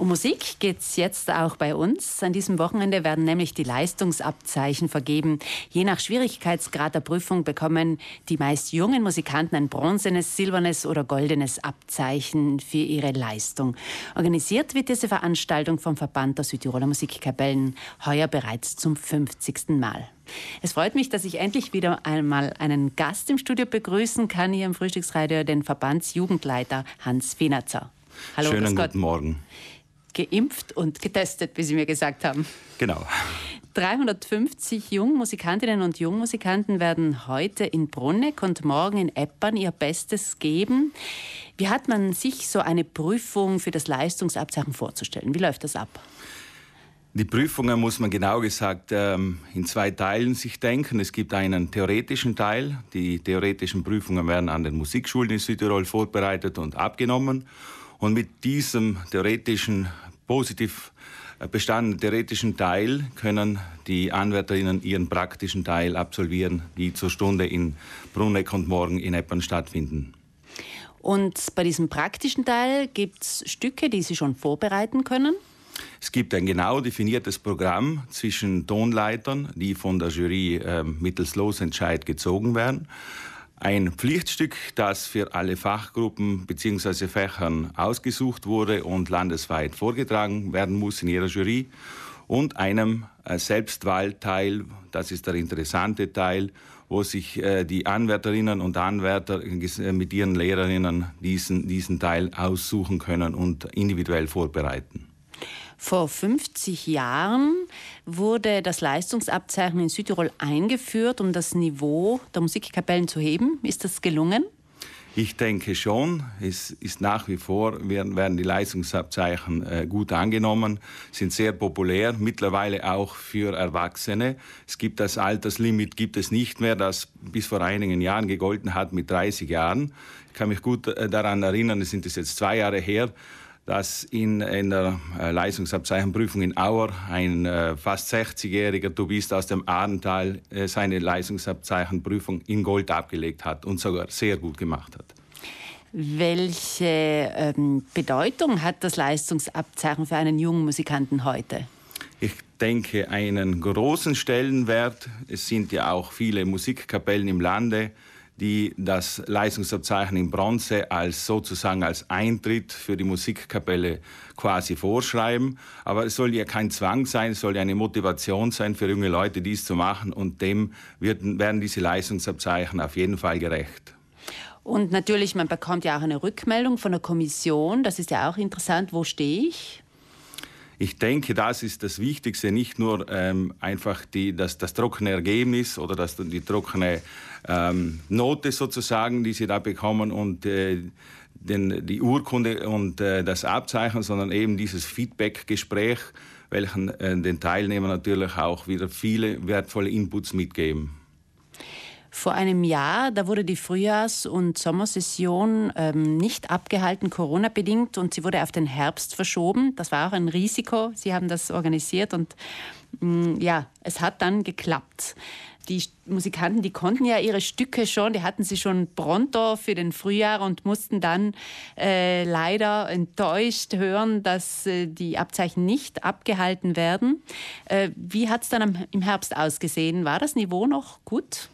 Um Musik geht es jetzt auch bei uns. An diesem Wochenende werden nämlich die Leistungsabzeichen vergeben. Je nach Schwierigkeitsgrad der Prüfung bekommen die meist jungen Musikanten ein bronzenes, silbernes oder goldenes Abzeichen für ihre Leistung. Organisiert wird diese Veranstaltung vom Verband der Südtiroler Musikkapellen heuer bereits zum 50. Mal. Es freut mich, dass ich endlich wieder einmal einen Gast im Studio begrüßen kann, hier im Frühstücksradio, den Verbandsjugendleiter Hans Wienerzer. Hallo, Schönen guten Morgen geimpft und getestet, wie Sie mir gesagt haben. Genau. 350 Jungmusikantinnen und Jungmusikanten werden heute in Brunneck und morgen in Eppern ihr Bestes geben. Wie hat man sich so eine Prüfung für das Leistungsabzeichen vorzustellen? Wie läuft das ab? Die Prüfungen muss man genau gesagt ähm, in zwei Teilen sich denken. Es gibt einen theoretischen Teil. Die theoretischen Prüfungen werden an den Musikschulen in Südtirol vorbereitet und abgenommen. Und mit diesem theoretischen, positiv äh, bestandenen theoretischen Teil können die Anwärterinnen ihren praktischen Teil absolvieren, die zur Stunde in Bruneck und morgen in Eppern stattfinden. Und bei diesem praktischen Teil gibt es Stücke, die Sie schon vorbereiten können? Es gibt ein genau definiertes Programm zwischen Tonleitern, die von der Jury äh, mittels Losentscheid gezogen werden ein Pflichtstück, das für alle Fachgruppen bzw. Fächern ausgesucht wurde und landesweit vorgetragen werden muss in ihrer Jury und einem äh, Selbstwahlteil, das ist der interessante Teil, wo sich äh, die Anwärterinnen und Anwärter äh, mit ihren Lehrerinnen diesen, diesen Teil aussuchen können und individuell vorbereiten. Vor 50 Jahren wurde das Leistungsabzeichen in Südtirol eingeführt, um das Niveau der Musikkapellen zu heben. Ist das gelungen? Ich denke schon. Es ist nach wie vor, werden, die Leistungsabzeichen äh, gut angenommen, sind sehr populär, mittlerweile auch für Erwachsene. Es gibt das Alterslimit, gibt es nicht mehr, das bis vor einigen Jahren gegolten hat mit 30 Jahren. Ich kann mich gut äh, daran erinnern, es sind jetzt zwei Jahre her, dass in einer äh, Leistungsabzeichenprüfung in Auer ein äh, fast 60-jähriger Tubist aus dem Adental äh, seine Leistungsabzeichenprüfung in Gold abgelegt hat und sogar sehr gut gemacht hat. Welche ähm, Bedeutung hat das Leistungsabzeichen für einen jungen Musikanten heute? Ich denke, einen großen Stellenwert. Es sind ja auch viele Musikkapellen im Lande, die das Leistungsabzeichen in Bronze als sozusagen als Eintritt für die Musikkapelle quasi vorschreiben. Aber es soll ja kein Zwang sein, es soll ja eine Motivation sein für junge Leute, dies zu machen. Und dem werden, werden diese Leistungsabzeichen auf jeden Fall gerecht. Und natürlich, man bekommt ja auch eine Rückmeldung von der Kommission. Das ist ja auch interessant. Wo stehe ich? Ich denke, das ist das Wichtigste, nicht nur ähm, einfach die, das, das trockene Ergebnis oder das, die trockene ähm, Note sozusagen, die sie da bekommen und äh, den, die Urkunde und äh, das Abzeichen, sondern eben dieses Feedback-Gespräch, welchen äh, den Teilnehmern natürlich auch wieder viele wertvolle Inputs mitgeben. Vor einem Jahr, da wurde die Frühjahrs- und Sommersession ähm, nicht abgehalten, Corona-bedingt, und sie wurde auf den Herbst verschoben. Das war auch ein Risiko. Sie haben das organisiert und mh, mm, ja, es hat dann geklappt. Die Musikanten, die konnten ja ihre Stücke schon, die hatten sie schon pronto für den Frühjahr und mussten dann äh, leider enttäuscht hören, dass äh, die Abzeichen nicht abgehalten werden. Äh, wie hat es dann am, im Herbst ausgesehen? War das Niveau noch gut?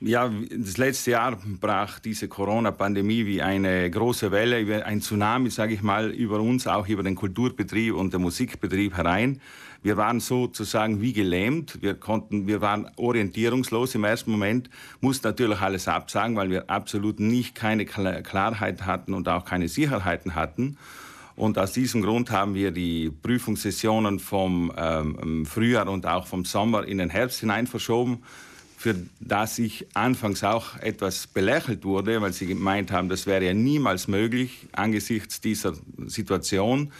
Ja, das letzte Jahr brach diese Corona-Pandemie wie eine große Welle, ein Tsunami, sage ich mal, über uns, auch über den Kulturbetrieb und den Musikbetrieb herein. Wir waren sozusagen wie gelähmt. Wir konnten, wir waren orientierungslos im ersten Moment, mussten natürlich alles absagen, weil wir absolut nicht keine Klarheit hatten und auch keine Sicherheiten hatten. Und aus diesem Grund haben wir die Prüfungssessionen vom ähm, Frühjahr und auch vom Sommer in den Herbst hinein verschoben für das ich anfangs auch etwas belächelt wurde, weil sie gemeint haben, das wäre ja niemals möglich angesichts dieser Situation.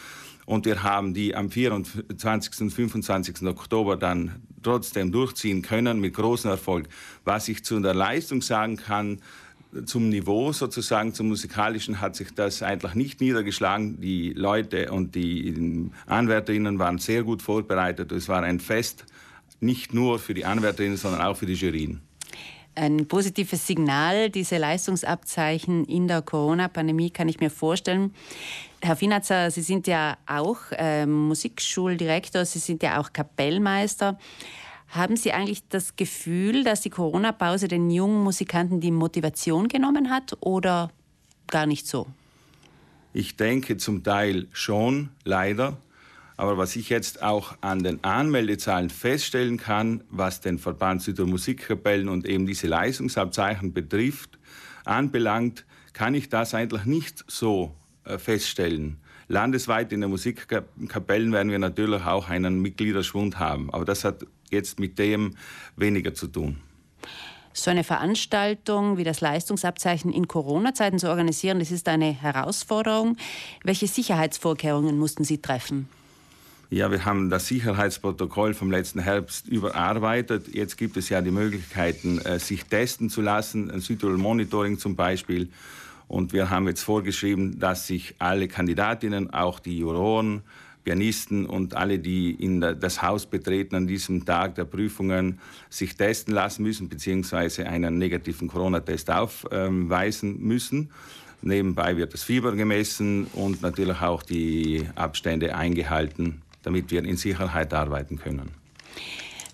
Und wir haben die am 24. und 25. Oktober dann trotzdem durchziehen können mit großem Erfolg. Was ich zu der Leistung sagen kann, zum Niveau sozusagen, zum musikalischen hat sich das eigentlich nicht niedergeschlagen. Die Leute und die Anwärterinnen waren sehr gut vorbereitet. Es war ein Fest nicht nur für die Anwärterinnen, sondern auch für die Jurien. Ein positives Signal, diese Leistungsabzeichen in der Corona-Pandemie, kann ich mir vorstellen. Herr Finatzer, Sie sind ja auch äh, Musikschuldirektor, Sie sind ja auch Kapellmeister. Haben Sie eigentlich das Gefühl, dass die Corona-Pause den jungen Musikanten die Motivation genommen hat oder gar nicht so? Ich denke zum Teil schon, leider. Aber was ich jetzt auch an den Anmeldezahlen feststellen kann, was den Verband Süder Musikkapellen und eben diese Leistungsabzeichen betrifft, anbelangt, kann ich das eigentlich nicht so äh, feststellen. Landesweit in den Musikkapellen werden wir natürlich auch einen Mitgliederschwund haben. Aber das hat jetzt mit dem weniger zu tun. So eine Veranstaltung wie das Leistungsabzeichen in Corona-Zeiten zu organisieren, das ist eine Herausforderung. Welche Sicherheitsvorkehrungen mussten Sie treffen? Ja, wir haben das Sicherheitsprotokoll vom letzten Herbst überarbeitet. Jetzt gibt es ja die Möglichkeiten, äh, sich testen zu lassen, ein Südtirol Monitoring zum Beispiel. Und wir haben jetzt vorgeschrieben, dass sich alle Kandidatinnen, auch die Juroren, Pianisten und alle, die in das Haus betreten an diesem Tag der Prüfungen, sich testen lassen müssen, beziehungsweise einen negativen Corona-Test aufweisen müssen. Nebenbei wird das Fieber gemessen und natürlich auch die Abstände eingehalten, damit wir in Sicherheit arbeiten können.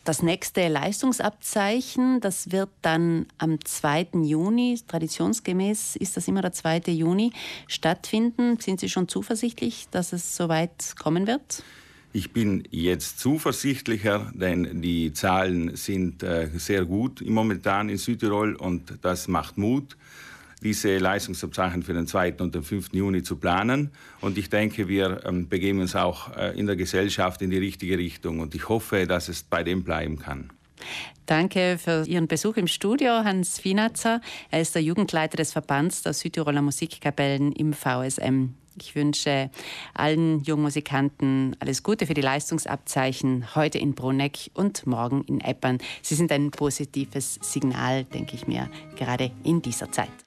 Das nächste Leistungsabzeichen, das wird dann am 2. Juni, traditionsgemäß ist das immer der 2. Juni, stattfinden. Sind Sie schon zuversichtlich, dass es soweit kommen wird? Ich bin jetzt zuversichtlicher, denn die Zahlen sind äh, sehr gut momentan in Südtirol und das macht Mut diese Leistungsabzeichen für den 2. und den 5. Juni zu planen. Und ich denke, wir ähm, begeben uns auch äh, in der Gesellschaft in die richtige Richtung. Und ich hoffe, dass es bei dem bleiben kann. Danke für Ihren Besuch im Studio, Hans Finatzer. Er ist der Jugendleiter des Verbands der Südtiroler Musikkapellen im VSM. Ich wünsche allen Jungmusikanten alles Gute für die Leistungsabzeichen heute in Bruneck und morgen in Eppern. Sie sind ein positives Signal, denke ich mir, gerade in dieser Zeit.